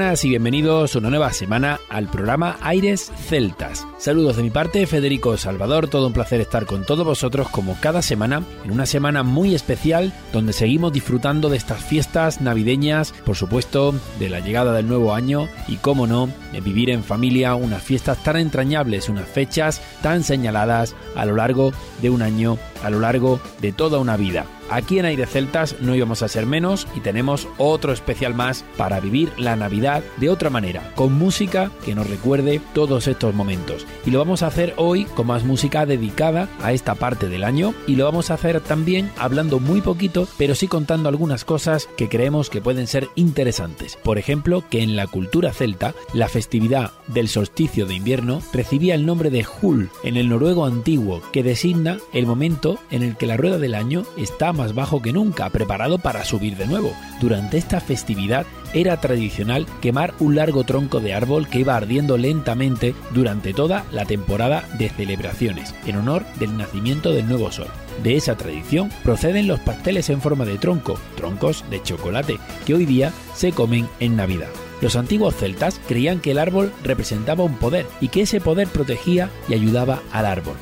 Buenas y bienvenidos una nueva semana al programa Aires Celtas. Saludos de mi parte, Federico Salvador, todo un placer estar con todos vosotros como cada semana, en una semana muy especial donde seguimos disfrutando de estas fiestas navideñas, por supuesto, de la llegada del nuevo año y, cómo no, de vivir en familia unas fiestas tan entrañables, unas fechas tan señaladas a lo largo de un año, a lo largo de toda una vida. Aquí en Aire Celtas no íbamos a ser menos y tenemos otro especial más para vivir la Navidad de otra manera, con música que nos recuerde todos estos momentos. Y lo vamos a hacer hoy con más música dedicada a esta parte del año y lo vamos a hacer también hablando muy poquito, pero sí contando algunas cosas que creemos que pueden ser interesantes. Por ejemplo, que en la cultura celta, la festividad del solsticio de invierno recibía el nombre de Hul en el noruego antiguo, que designa el momento en el que la rueda del año está más bajo que nunca, preparado para subir de nuevo. Durante esta festividad era tradicional quemar un largo tronco de árbol que iba ardiendo lentamente durante toda la temporada de celebraciones, en honor del nacimiento del nuevo sol. De esa tradición proceden los pasteles en forma de tronco, troncos de chocolate, que hoy día se comen en Navidad. Los antiguos celtas creían que el árbol representaba un poder y que ese poder protegía y ayudaba al árbol.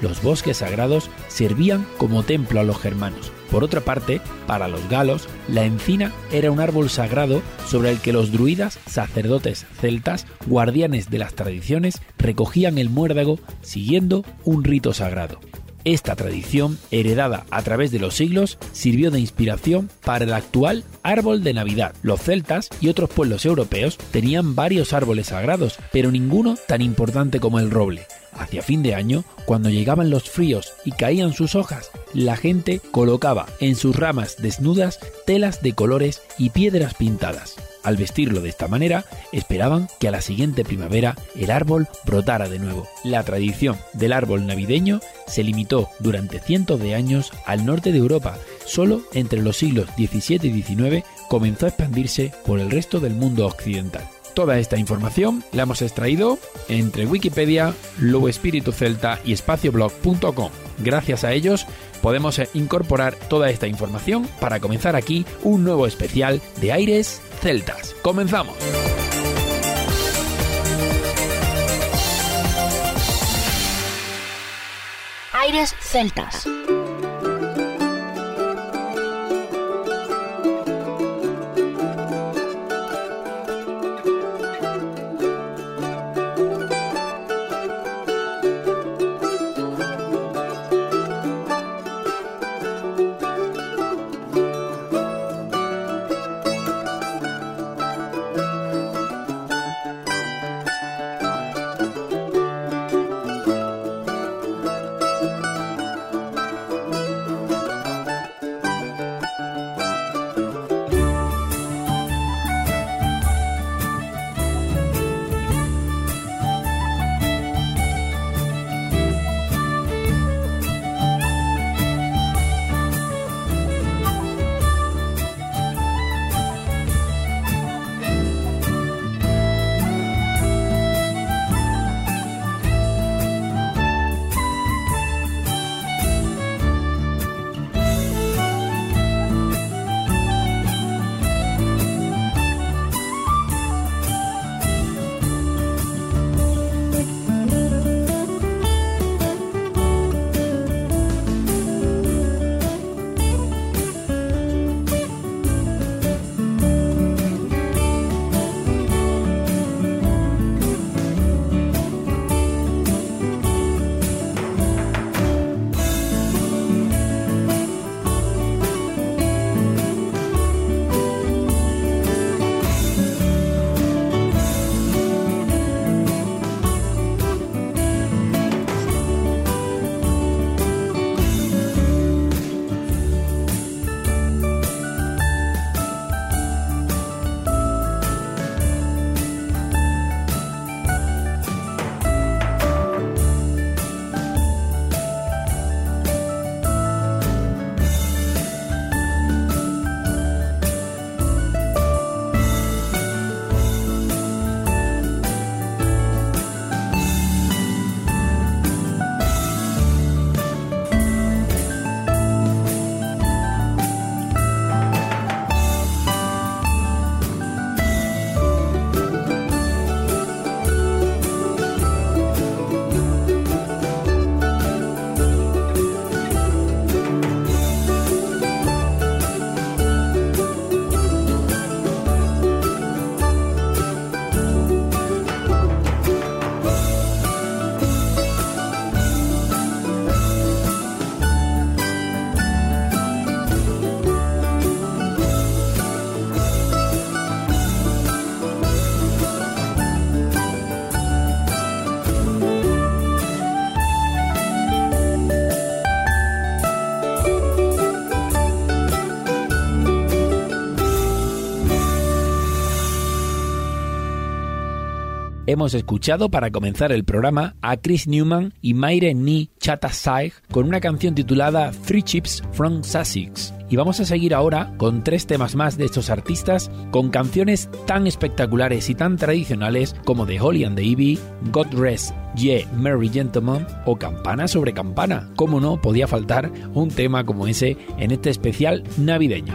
Los bosques sagrados servían como templo a los germanos. Por otra parte, para los galos, la encina era un árbol sagrado sobre el que los druidas, sacerdotes celtas, guardianes de las tradiciones, recogían el muérdago siguiendo un rito sagrado. Esta tradición, heredada a través de los siglos, sirvió de inspiración para el actual árbol de Navidad. Los celtas y otros pueblos europeos tenían varios árboles sagrados, pero ninguno tan importante como el roble. Hacia fin de año, cuando llegaban los fríos y caían sus hojas, la gente colocaba en sus ramas desnudas telas de colores y piedras pintadas. Al vestirlo de esta manera, esperaban que a la siguiente primavera el árbol brotara de nuevo. La tradición del árbol navideño se limitó durante cientos de años al norte de Europa. Solo entre los siglos XVII y XIX comenzó a expandirse por el resto del mundo occidental. Toda esta información la hemos extraído entre Wikipedia, Lobo Espíritu Celta y espacioblog.com. Gracias a ellos podemos incorporar toda esta información para comenzar aquí un nuevo especial de Aires Celtas. ¡Comenzamos! Aires Celtas. Hemos escuchado para comenzar el programa a Chris Newman y Maire Ni Chatasai con una canción titulada Three Chips from Sussex. Y vamos a seguir ahora con tres temas más de estos artistas con canciones tan espectaculares y tan tradicionales como The Holly and the Ivy, God Rest Yeah, Merry Gentleman o Campana sobre Campana. Cómo no, podía faltar un tema como ese en este especial navideño.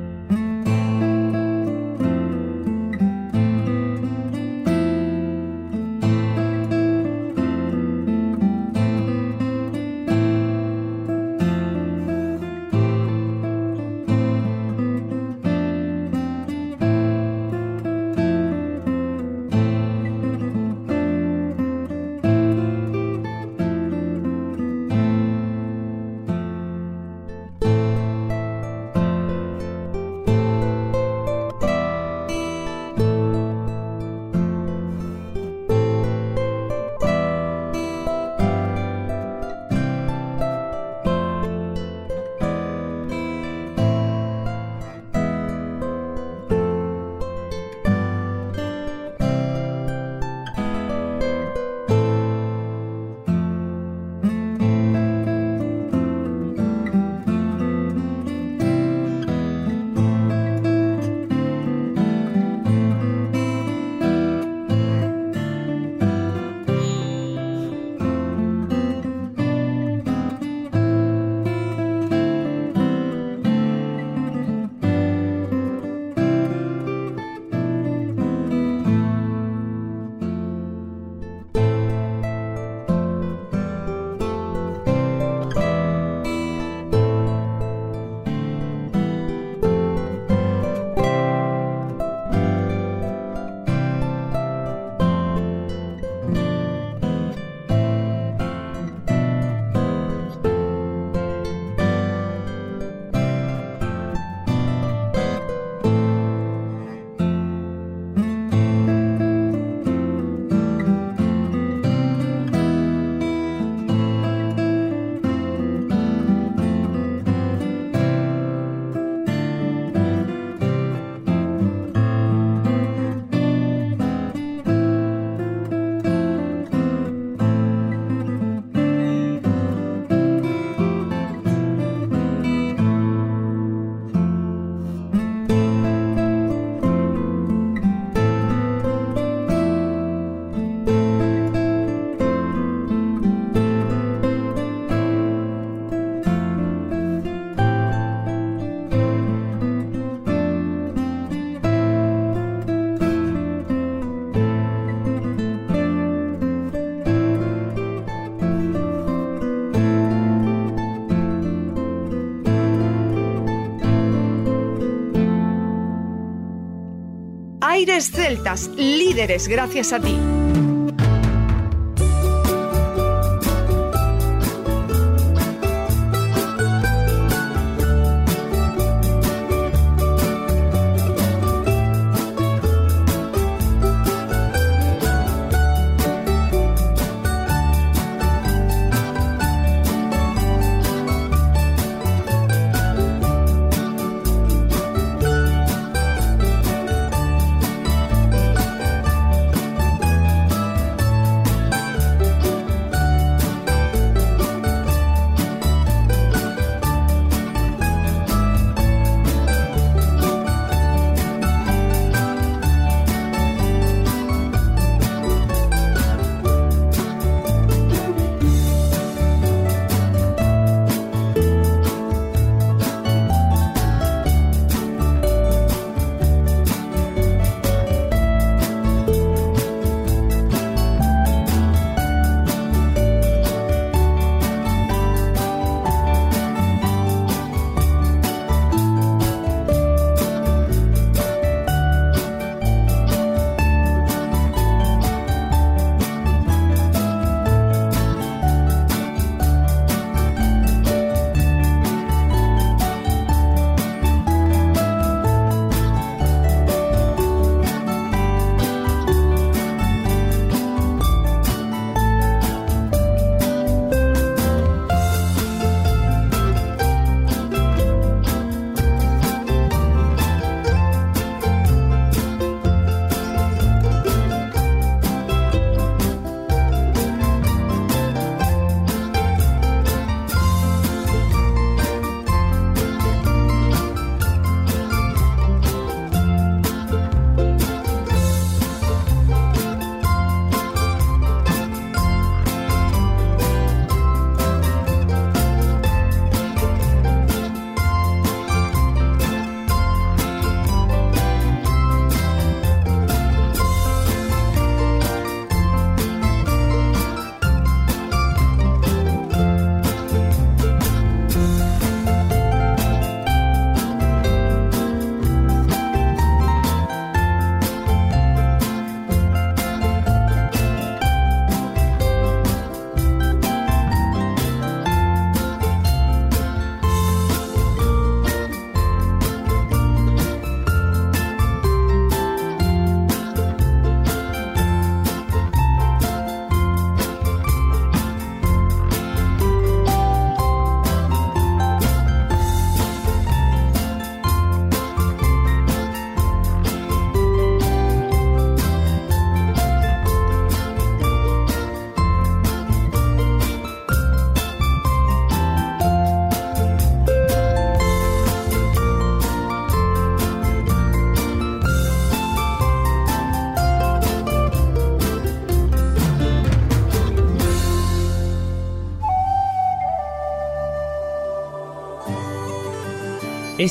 Aires Celtas, líderes gracias a ti.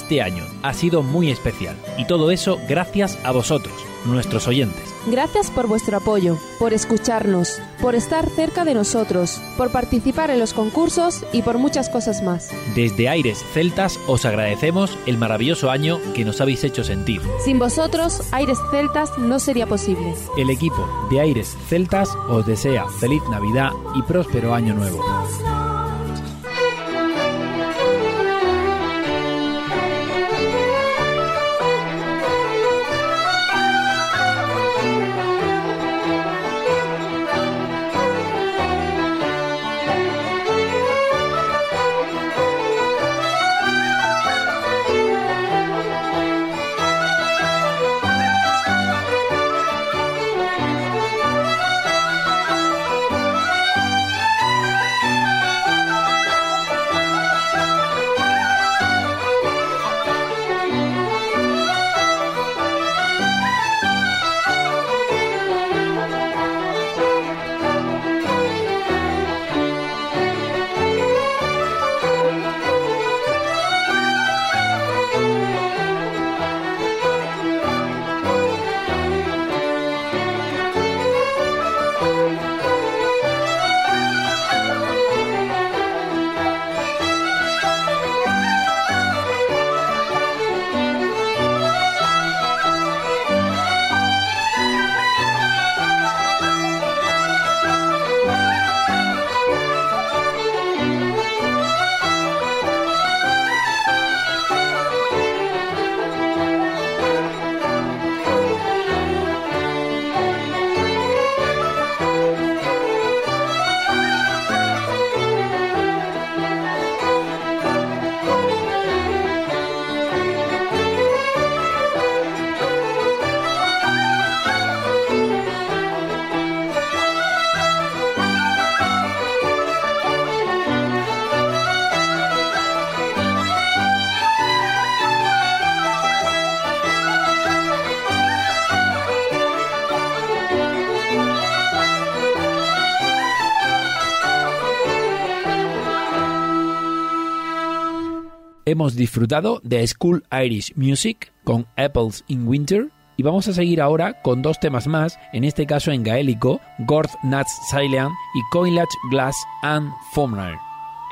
Este año ha sido muy especial y todo eso gracias a vosotros, nuestros oyentes. Gracias por vuestro apoyo, por escucharnos, por estar cerca de nosotros, por participar en los concursos y por muchas cosas más. Desde Aires Celtas os agradecemos el maravilloso año que nos habéis hecho sentir. Sin vosotros, Aires Celtas no sería posible. El equipo de Aires Celtas os desea feliz Navidad y próspero año nuevo. Hemos disfrutado de School Irish Music con Apples in Winter y vamos a seguir ahora con dos temas más, en este caso en gaélico, Gord Nuts Silent y Coinlach Glass and Fomner.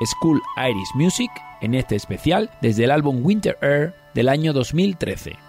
School Irish Music en este especial desde el álbum Winter Air del año 2013.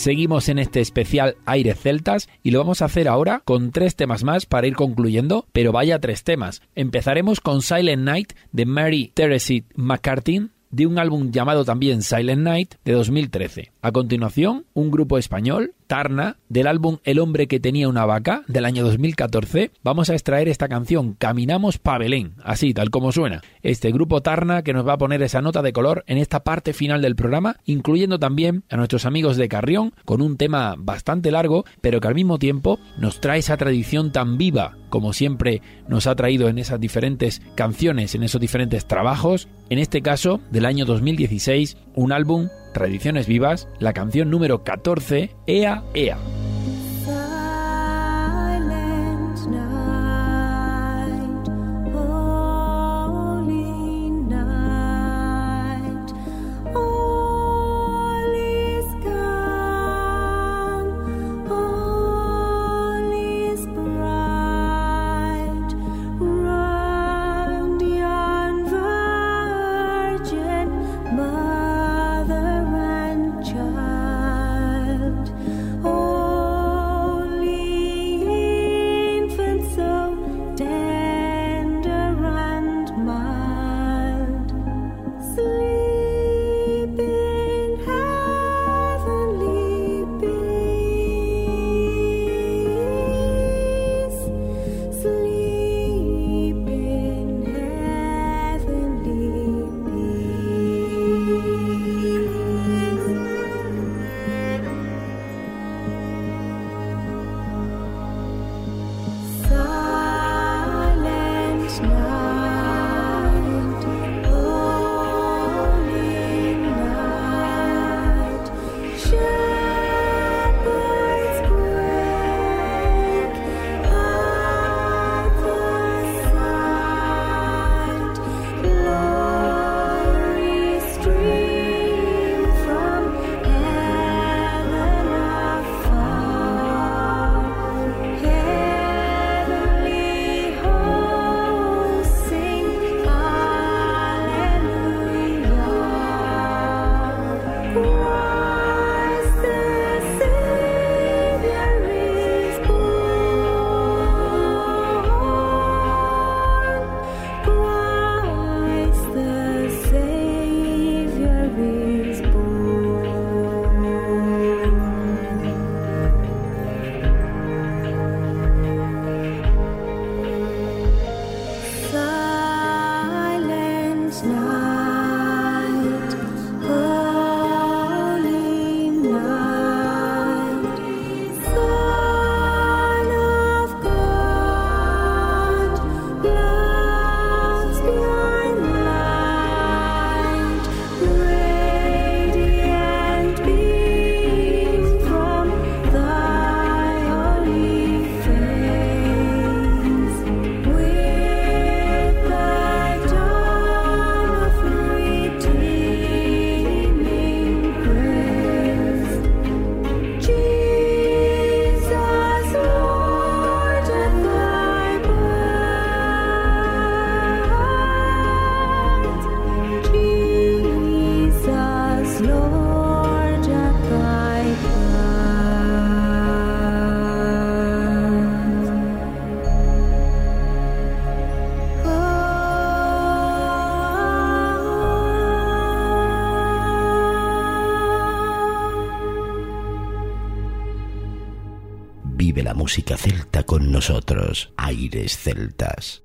Seguimos en este especial Aire Celtas y lo vamos a hacer ahora con tres temas más para ir concluyendo, pero vaya tres temas. Empezaremos con Silent Night de Mary Therese McCarthy, de un álbum llamado también Silent Night de 2013. A continuación, un grupo español, Tarna, del álbum El hombre que tenía una vaca del año 2014, vamos a extraer esta canción Caminamos pa Belén, así tal como suena. Este grupo Tarna que nos va a poner esa nota de color en esta parte final del programa, incluyendo también a nuestros amigos de Carrión con un tema bastante largo, pero que al mismo tiempo nos trae esa tradición tan viva como siempre nos ha traído en esas diferentes canciones, en esos diferentes trabajos. En este caso, del año 2016, un álbum Tradiciones Vivas, la canción número 14, Ea Ea. Música celta con nosotros, aires celtas.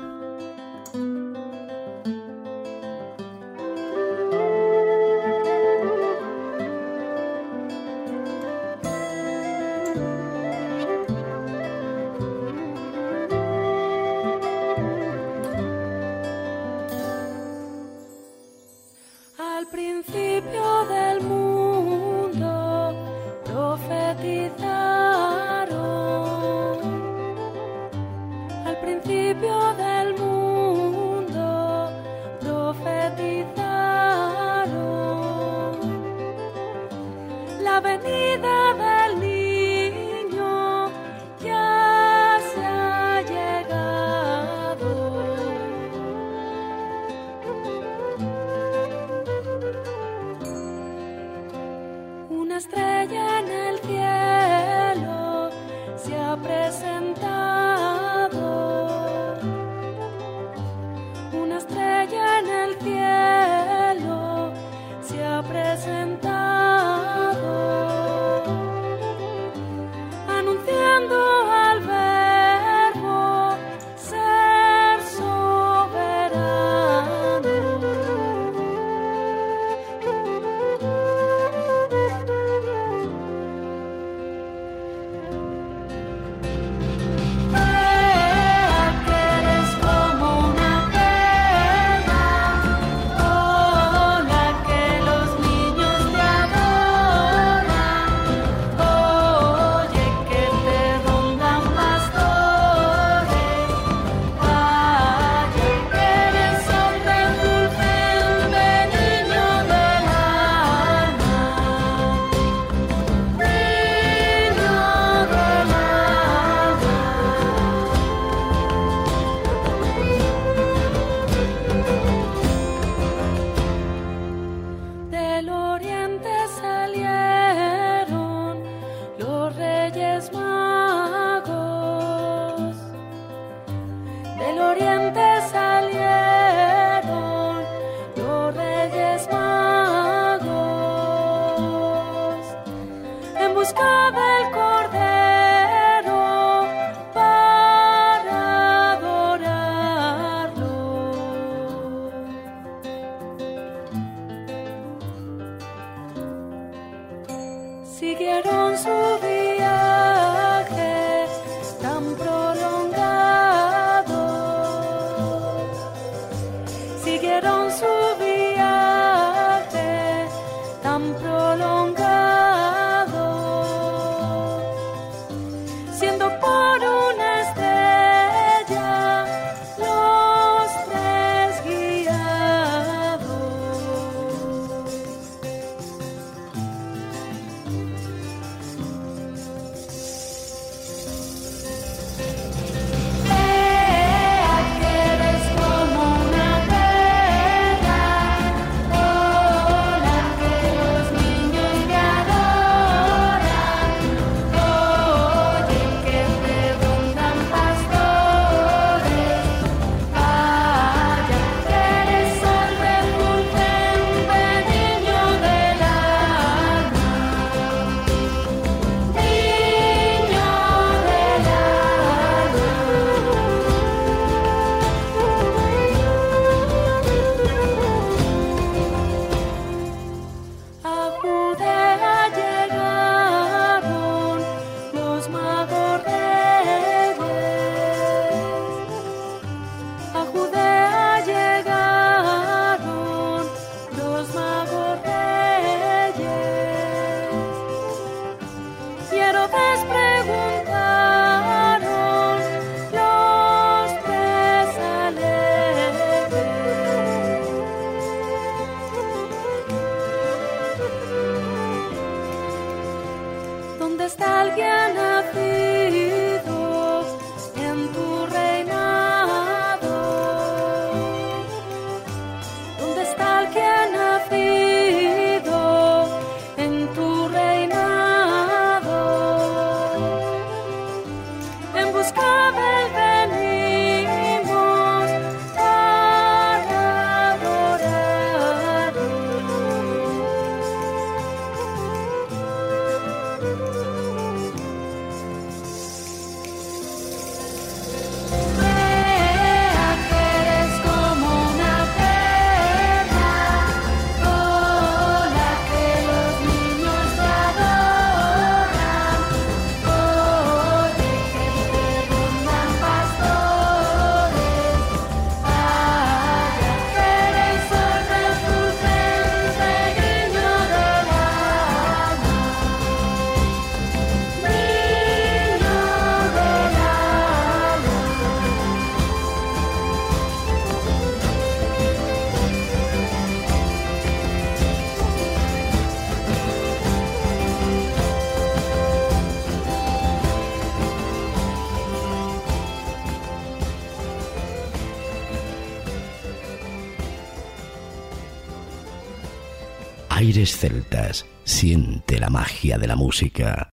Celtas, siente la magia de la música.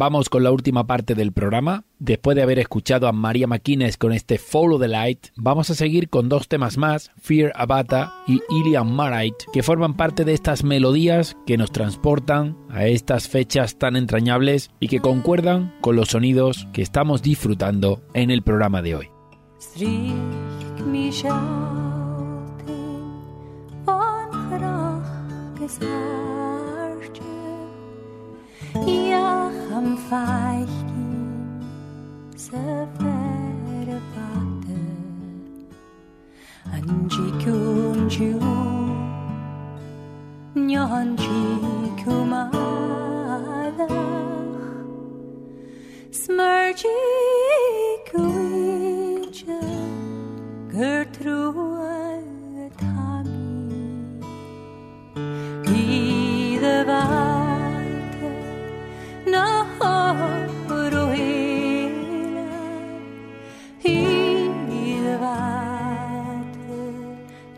Vamos con la última parte del programa. Después de haber escuchado a María Maquines con este Follow the Light, vamos a seguir con dos temas más, Fear Abata y Ilian Marite, que forman parte de estas melodías que nos transportan a estas fechas tan entrañables y que concuerdan con los sonidos que estamos disfrutando en el programa de hoy. weich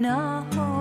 No.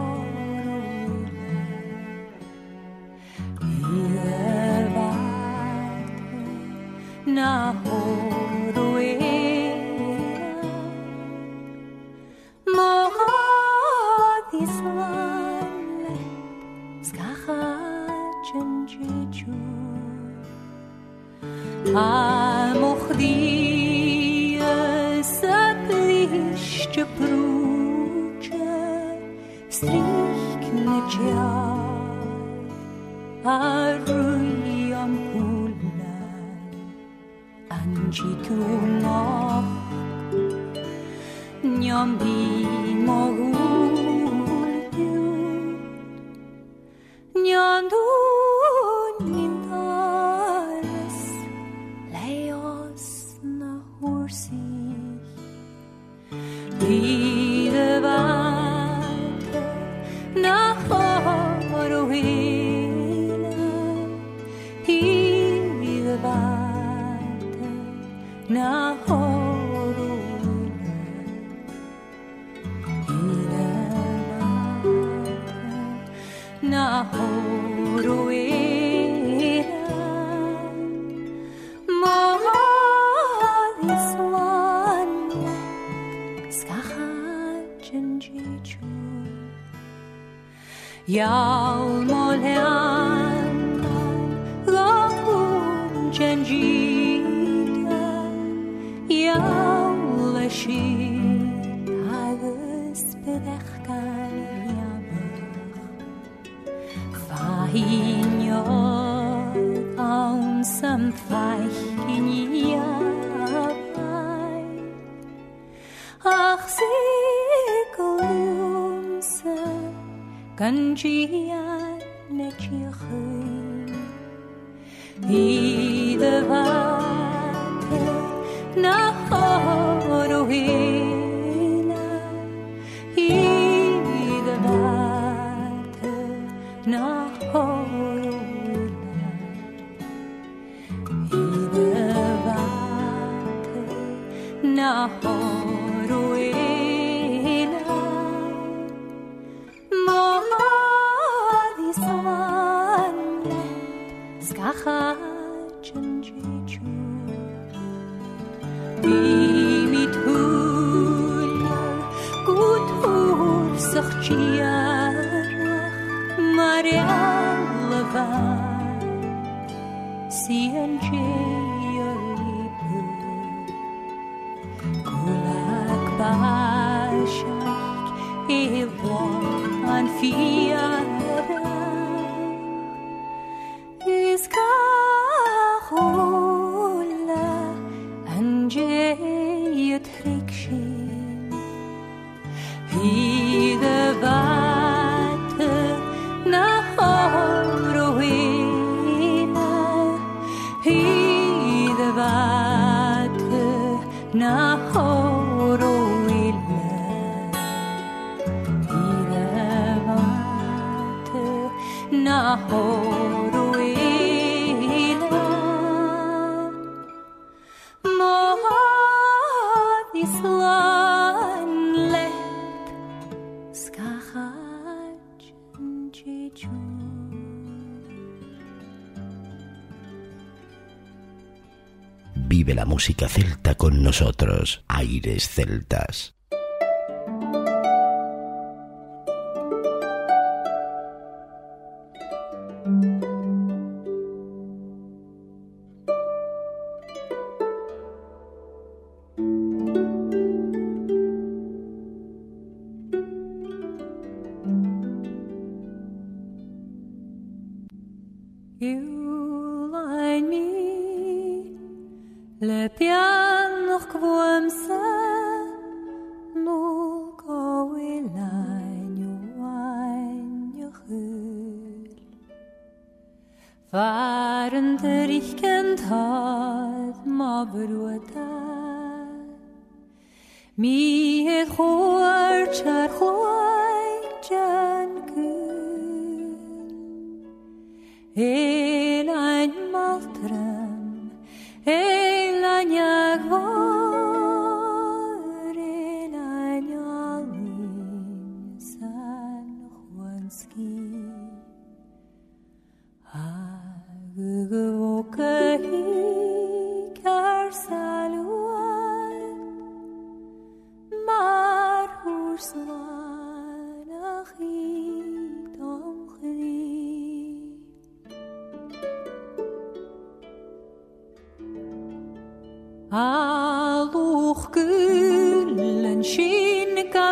in your arms and fight in your eyes. Ach, sie glumse, ganji ya ne chichui. Ide vate, na horuhin. la música celta con nosotros, aires celtas.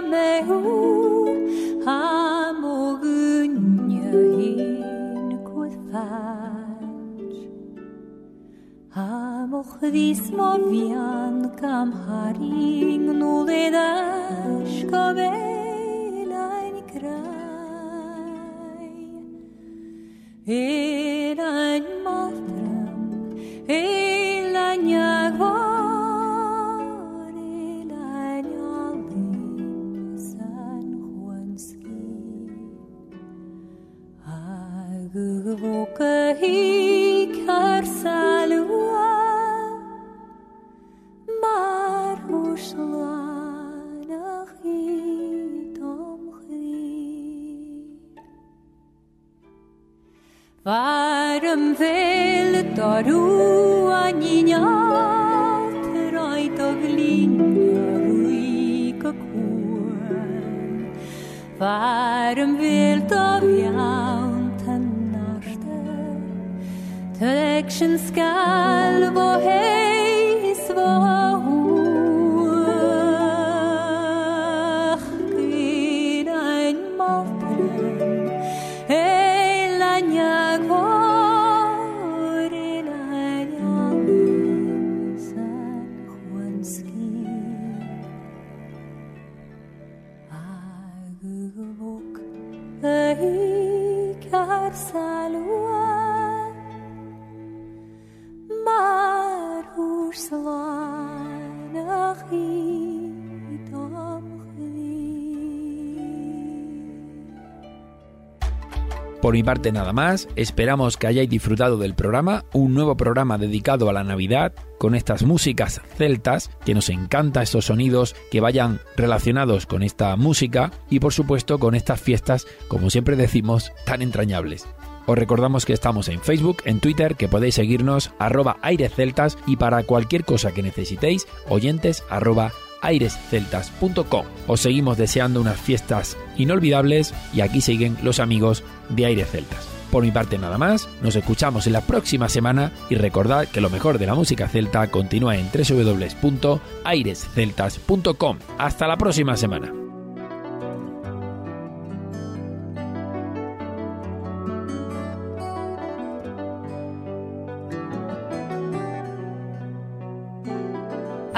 매우 아목은 여인 콜파č Амох висмовян кам харигнули наш ковелайн край. Por mi parte nada más, esperamos que hayáis disfrutado del programa, un nuevo programa dedicado a la Navidad, con estas músicas celtas, que nos encanta estos sonidos que vayan relacionados con esta música y por supuesto con estas fiestas, como siempre decimos, tan entrañables. Os recordamos que estamos en Facebook, en Twitter, que podéis seguirnos arroba airesceltas y para cualquier cosa que necesitéis, oyentes arroba airesceltas.com. Os seguimos deseando unas fiestas inolvidables y aquí siguen los amigos de Aires Celtas. Por mi parte nada más, nos escuchamos en la próxima semana y recordad que lo mejor de la música celta continúa en www.airesceltas.com. Hasta la próxima semana.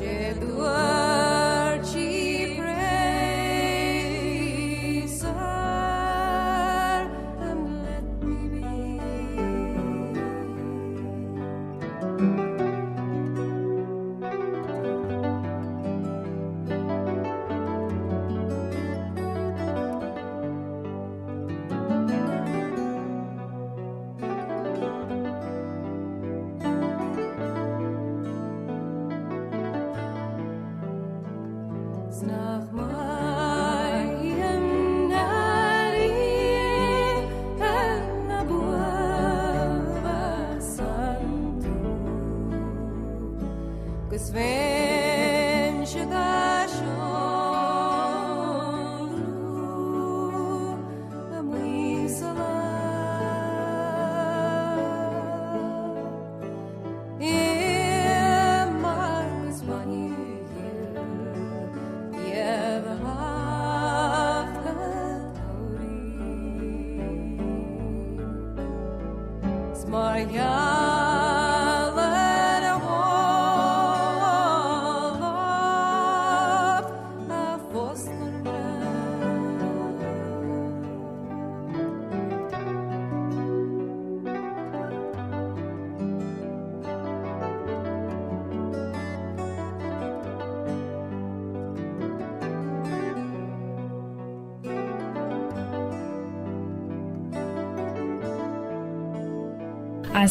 cheio do.